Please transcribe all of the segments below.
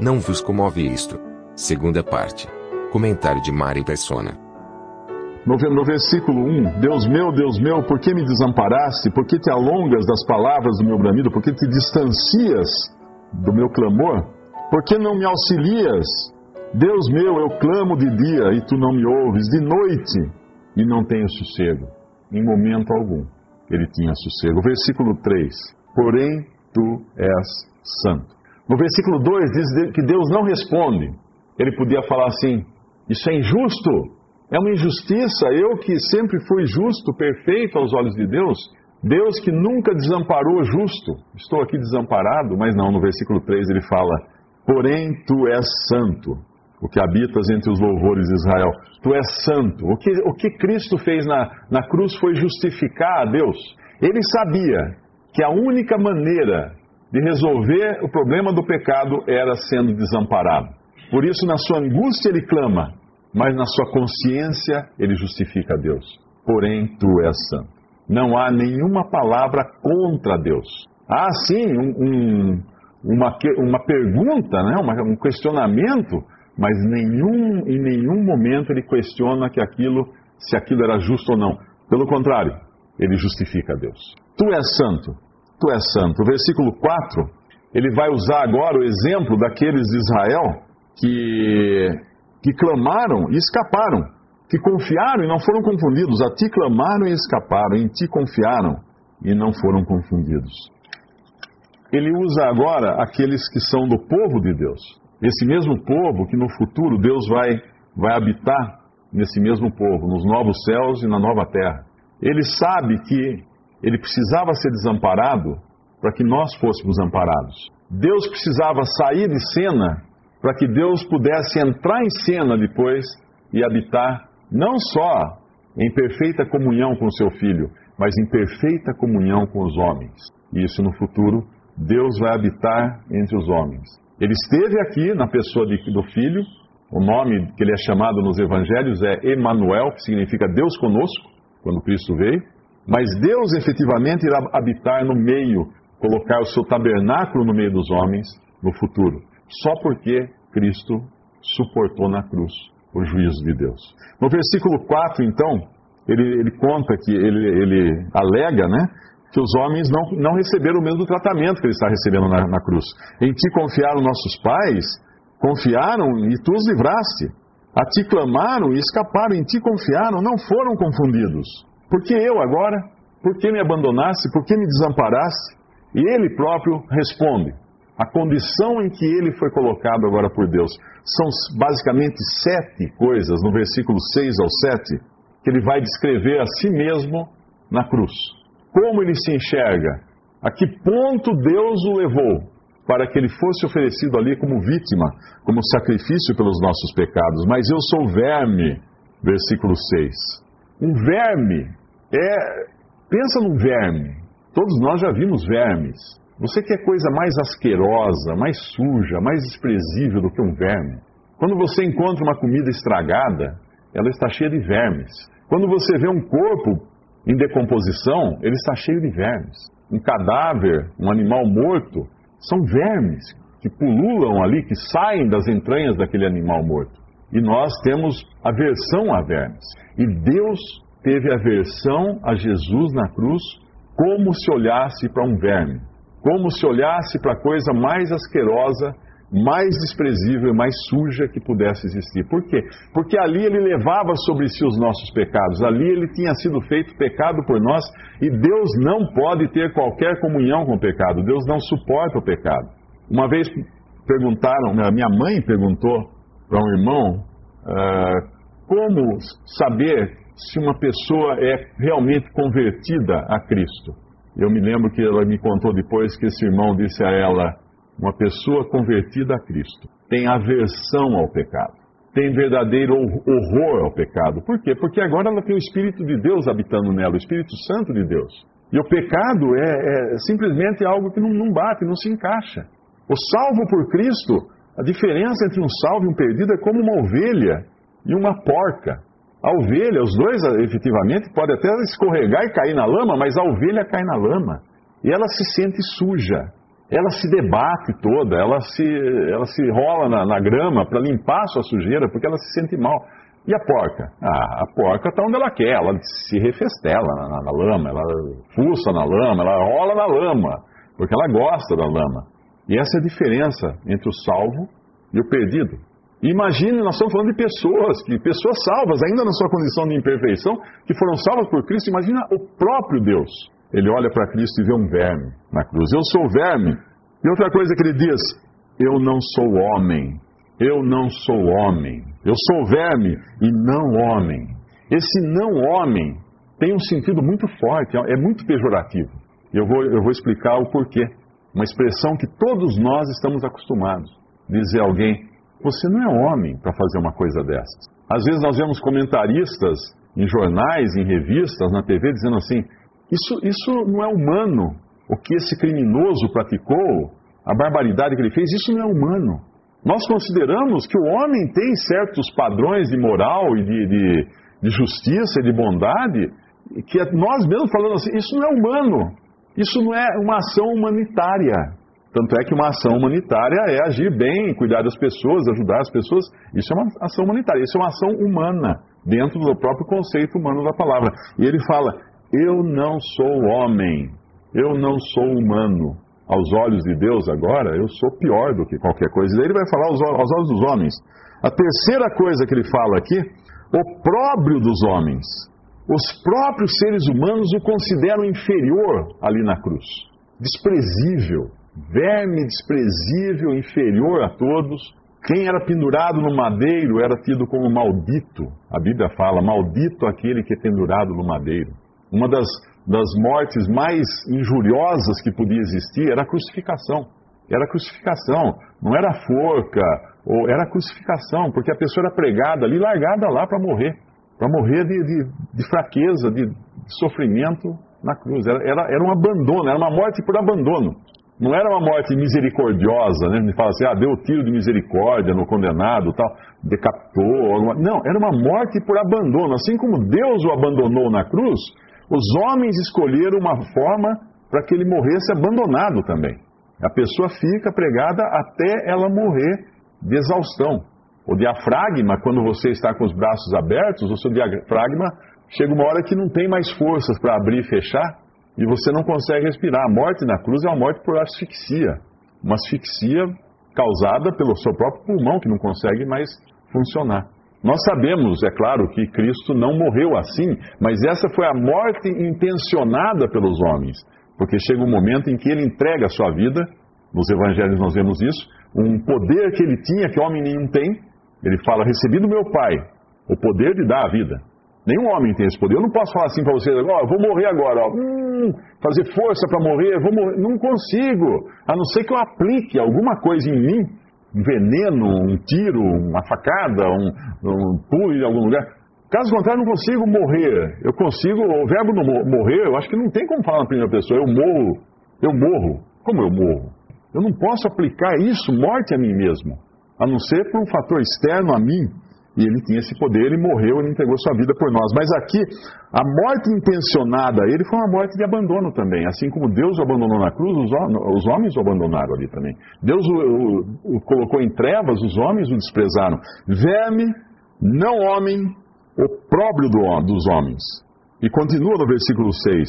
Não vos comove isto. Segunda parte. Comentário de Mari Persona. No, no versículo 1, Deus meu, Deus meu, por que me desamparaste? Por que te alongas das palavras do meu bramido? Por que te distancias do meu clamor? Por que não me auxilias? Deus meu, eu clamo de dia e tu não me ouves, de noite e não tenho sossego. Em momento algum ele tinha sossego. Versículo 3: Porém tu és santo. No versículo 2 diz que Deus não responde. Ele podia falar assim: Isso é injusto, é uma injustiça. Eu que sempre fui justo, perfeito aos olhos de Deus, Deus que nunca desamparou o justo. Estou aqui desamparado, mas não, no versículo 3 ele fala: Porém tu és santo, o que habitas entre os louvores de Israel. Tu és santo. O que, o que Cristo fez na, na cruz foi justificar a Deus. Ele sabia que a única maneira de resolver o problema do pecado era sendo desamparado. Por isso, na sua angústia, ele clama, mas na sua consciência, ele justifica a Deus. Porém, tu és santo. Não há nenhuma palavra contra Deus. Há sim um, um, uma, uma pergunta, né? um questionamento, mas nenhum, em nenhum momento ele questiona que aquilo, se aquilo era justo ou não. Pelo contrário, ele justifica a Deus. Tu és santo, tu és santo. O versículo 4, ele vai usar agora o exemplo daqueles de Israel que, que clamaram e escaparam, que confiaram e não foram confundidos. A ti clamaram e escaparam, em ti confiaram e não foram confundidos. Ele usa agora aqueles que são do povo de Deus. Esse mesmo povo que no futuro Deus vai, vai habitar nesse mesmo povo, nos novos céus e na nova terra. Ele sabe que ele precisava ser desamparado para que nós fôssemos amparados. Deus precisava sair de cena para que Deus pudesse entrar em cena depois e habitar não só em perfeita comunhão com seu filho, mas em perfeita comunhão com os homens. E isso no futuro, Deus vai habitar entre os homens. Ele esteve aqui na pessoa de, do filho, o nome que ele é chamado nos evangelhos é Emanuel, que significa Deus conosco, quando Cristo veio. Mas Deus efetivamente irá habitar no meio, colocar o seu tabernáculo no meio dos homens no futuro, só porque Cristo suportou na cruz o juízo de Deus. No versículo 4, então, ele, ele conta que ele, ele alega, né, que os homens não, não receberam o mesmo tratamento que ele está recebendo na, na cruz. Em ti confiaram nossos pais, confiaram e tu os livraste. A ti clamaram e escaparam, em ti confiaram, não foram confundidos. Por que eu agora? Por que me abandonaste? Por que me desamparaste? E ele próprio responde: a condição em que ele foi colocado agora por Deus. São basicamente sete coisas, no versículo 6 ao 7, que ele vai descrever a si mesmo na cruz. Como ele se enxerga, a que ponto Deus o levou para que ele fosse oferecido ali como vítima, como sacrifício pelos nossos pecados. Mas eu sou verme, versículo 6. Um verme é. Pensa num verme. Todos nós já vimos vermes. Você quer coisa mais asquerosa, mais suja, mais desprezível do que um verme? Quando você encontra uma comida estragada, ela está cheia de vermes. Quando você vê um corpo em decomposição, ele está cheio de vermes. Um cadáver, um animal morto, são vermes que pululam ali, que saem das entranhas daquele animal morto. E nós temos aversão a vermes. E Deus teve aversão a Jesus na cruz como se olhasse para um verme, como se olhasse para a coisa mais asquerosa, mais desprezível mais suja que pudesse existir. Por quê? Porque ali ele levava sobre si os nossos pecados, ali ele tinha sido feito pecado por nós e Deus não pode ter qualquer comunhão com o pecado, Deus não suporta o pecado. Uma vez perguntaram, minha mãe perguntou para um irmão uh, como saber se uma pessoa é realmente convertida a Cristo. Eu me lembro que ela me contou depois que esse irmão disse a ela: uma pessoa convertida a Cristo tem aversão ao pecado, tem verdadeiro horror ao pecado. Por quê? Porque agora ela tem o Espírito de Deus habitando nela, o Espírito Santo de Deus. E o pecado é, é simplesmente algo que não, não bate, não se encaixa. O salvo por Cristo, a diferença entre um salvo e um perdido é como uma ovelha e uma porca. A ovelha, os dois efetivamente podem até escorregar e cair na lama, mas a ovelha cai na lama. E ela se sente suja. Ela se debate toda, ela se, ela se rola na, na grama para limpar sua sujeira, porque ela se sente mal. E a porca? Ah, a porca está onde ela quer, ela se refestela na, na, na, lama, ela fuça na lama, ela rola na lama, porque ela gosta da lama. E essa é a diferença entre o salvo e o perdido. Imagine, nós estamos falando de pessoas, que pessoas salvas, ainda na sua condição de imperfeição, que foram salvas por Cristo. Imagina o próprio Deus. Ele olha para Cristo e vê um verme na cruz. Eu sou verme. E outra coisa que ele diz: Eu não sou homem. Eu não sou homem. Eu sou verme e não homem. Esse não homem tem um sentido muito forte, é muito pejorativo. Eu vou, eu vou explicar o porquê. Uma expressão que todos nós estamos acostumados. Dizer alguém, você não é homem para fazer uma coisa dessas. Às vezes nós vemos comentaristas em jornais, em revistas, na TV, dizendo assim: isso, isso não é humano. O que esse criminoso praticou, a barbaridade que ele fez, isso não é humano. Nós consideramos que o homem tem certos padrões de moral e de, de, de justiça e de bondade, que é nós mesmos falando assim: isso não é humano. Isso não é uma ação humanitária. Tanto é que uma ação humanitária é agir bem, cuidar das pessoas, ajudar as pessoas. Isso é uma ação humanitária, isso é uma ação humana, dentro do próprio conceito humano da palavra. E ele fala: Eu não sou homem, eu não sou humano. Aos olhos de Deus, agora, eu sou pior do que qualquer coisa. Daí ele vai falar aos, aos olhos dos homens. A terceira coisa que ele fala aqui: o próprio dos homens. Os próprios seres humanos o consideram inferior ali na cruz, desprezível verme desprezível, inferior a todos. Quem era pendurado no madeiro era tido como maldito. A Bíblia fala: maldito aquele que é pendurado no madeiro. Uma das, das mortes mais injuriosas que podia existir era a crucificação. Era a crucificação, não era a forca, ou era a crucificação, porque a pessoa era pregada ali, largada lá para morrer para morrer de, de, de fraqueza, de, de, sofrimento na cruz. Era, era, era um abandono, era uma morte por abandono. Não era uma morte misericordiosa, né? Ele fala assim, ah, deu tiro de misericórdia no condenado, tal, decapitou. Alguma... Não, era uma morte por abandono. Assim como Deus o abandonou na cruz, os homens escolheram uma forma para que ele morresse abandonado também. A pessoa fica pregada até ela morrer de exaustão. O diafragma, quando você está com os braços abertos, o seu diafragma chega uma hora que não tem mais forças para abrir e fechar, e você não consegue respirar. A morte na cruz é uma morte por asfixia. Uma asfixia causada pelo seu próprio pulmão, que não consegue mais funcionar. Nós sabemos, é claro, que Cristo não morreu assim, mas essa foi a morte intencionada pelos homens, porque chega um momento em que ele entrega a sua vida, nos evangelhos nós vemos isso, um poder que ele tinha que homem nenhum tem. Ele fala: Recebi do meu Pai o poder de dar a vida. Nenhum homem tem esse poder. Eu não posso falar assim para vocês, ó, oh, vou morrer agora, hum, fazer força para morrer, vou morrer. Não consigo, a não ser que eu aplique alguma coisa em mim, um veneno, um tiro, uma facada, um, um pulo em algum lugar. Caso contrário, eu não consigo morrer. Eu consigo, o verbo morrer, eu acho que não tem como falar na primeira pessoa. Eu morro, eu morro. Como eu morro? Eu não posso aplicar isso, morte a mim mesmo, a não ser por um fator externo a mim e ele tinha esse poder, ele morreu, ele entregou sua vida por nós. Mas aqui, a morte intencionada ele foi uma morte de abandono também. Assim como Deus o abandonou na cruz, os, homens o abandonaram ali também. Deus o, o, o colocou em trevas, os homens o desprezaram. Verme, não homem, opróbrio do, dos homens. E continua no versículo 6: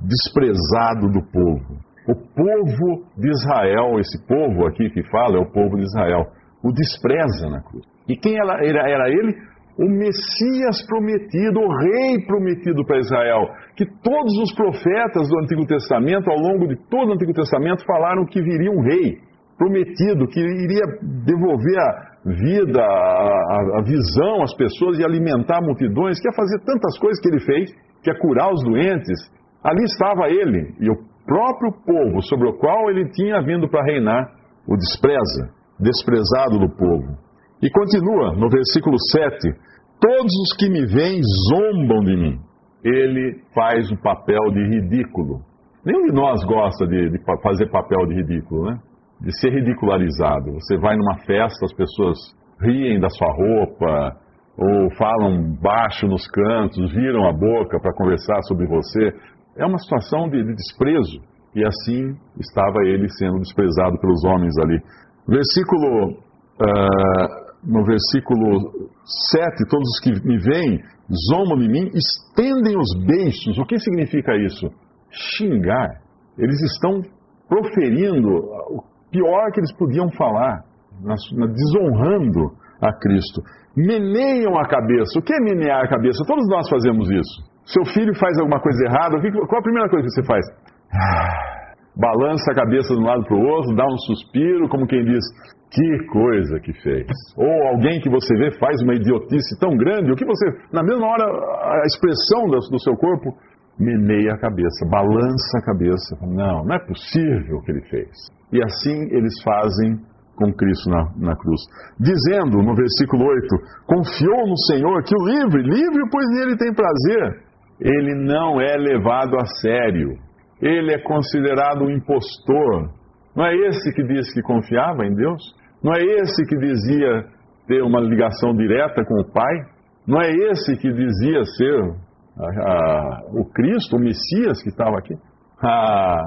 desprezado do povo. O povo de Israel, esse povo aqui que fala é o povo de Israel, o despreza na cruz. E quem era, era ele? O Messias prometido, o rei prometido para Israel. Que todos os profetas do Antigo Testamento, ao longo de todo o Antigo Testamento, falaram que viria um rei prometido, que iria devolver a vida, a, a, visão às pessoas e alimentar multidões, que ia fazer tantas coisas que ele fez, que ia curar os doentes, Ali estava ele e o próprio povo sobre o qual ele tinha vindo para reinar o despreza, desprezado do povo. E continua no versículo 7: Todos os que me veem zombam de mim. Ele faz o papel de ridículo. Nenhum de nós gosta de, de fazer papel de ridículo, né? De ser ridicularizado. Você vai numa festa, as pessoas riem da sua roupa, ou falam baixo nos cantos, viram a boca para conversar sobre você. É uma situação de, de desprezo. E assim estava ele sendo desprezado pelos homens ali. Versículo, uh, no versículo 7, todos os que me veem zombam de mim, estendem os beiços. O que significa isso? Xingar. Eles estão proferindo o pior que eles podiam falar, desonrando a Cristo. Meneiam a cabeça. O que é menear a cabeça? Todos nós fazemos isso. Seu filho faz alguma coisa errada, qual a primeira coisa que você faz? Balança a cabeça de um lado para o outro, dá um suspiro, como quem diz: Que coisa que fez. Ou alguém que você vê faz uma idiotice tão grande, o que você, na mesma hora, a expressão do seu corpo meneia a cabeça, balança a cabeça. Não, não é possível o que ele fez. E assim eles fazem com Cristo na, na, cruz. Dizendo no versículo 8: Confiou no Senhor que o livre, livre, pois nele tem prazer. Ele não é levado a sério ele é considerado um impostor. Não é esse que disse que confiava em Deus? Não é esse que dizia ter uma ligação direta com o Pai? Não é esse que dizia ser o Cristo, o Messias que estava aqui? Ah,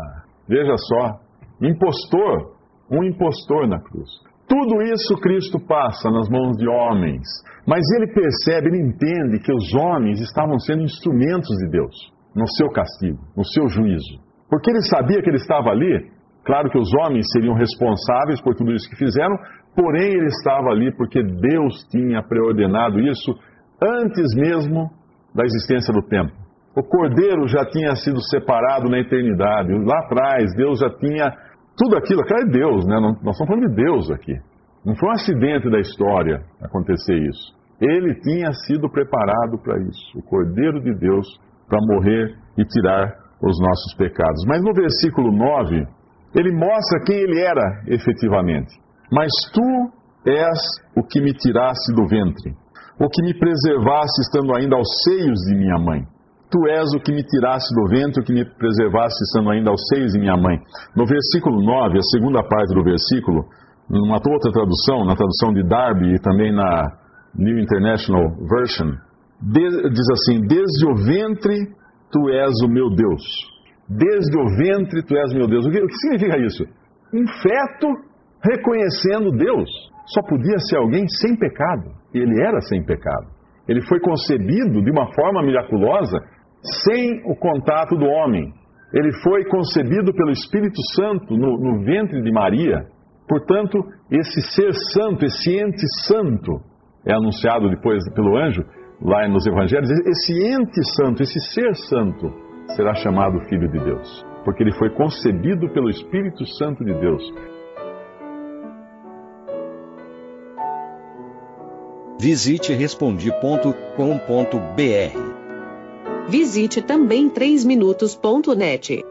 veja só, impostor, um impostor na cruz. Tudo isso Cristo passa nas mãos de homens, mas ele percebe, ele entende que os homens estavam sendo instrumentos de Deus no seu castigo, no seu juízo. Porque ele sabia que ele estava ali, claro que os homens seriam responsáveis por tudo isso que fizeram, porém ele estava ali porque Deus tinha preordenado isso antes mesmo da existência do tempo. O cordeiro já tinha sido separado na eternidade, lá atrás Deus já tinha tudo aquilo, aquilo é Deus, né? Nós estamos falando de Deus aqui. Não foi um acidente da história acontecer isso. Ele tinha sido preparado para isso, o Cordeiro de Deus para morrer e tirar os nossos pecados. Mas no versículo 9, ele mostra quem ele era efetivamente. Mas tu és o que me tiraste do ventre, o que me preservaste estando ainda aos seios de minha mãe. Tu és o que me tiraste do ventre, o que me preservaste estando ainda aos seios de minha mãe. No versículo 9, a segunda parte do versículo, numa outra tradução, na tradução de Darby e também na New International Version, diz assim: Desde o ventre tu és o meu Deus. Desde o ventre tu és meu Deus. O que, o que significa isso? Um feto reconhecendo Deus. Só podia ser alguém sem pecado. Ele era sem pecado. Ele foi concebido de uma forma miraculosa, sem o contato do homem. Ele foi concebido pelo Espírito Santo no, no ventre de Maria. Portanto, esse ser santo, esse ente santo, é anunciado depois pelo anjo, lá nos evangelhos, esse ente santo, esse ser santo, será chamado Filho de Deus, porque ele foi concebido pelo Espírito Santo de Deus. Visite respondi.com.br. Visite também 3minutos.net.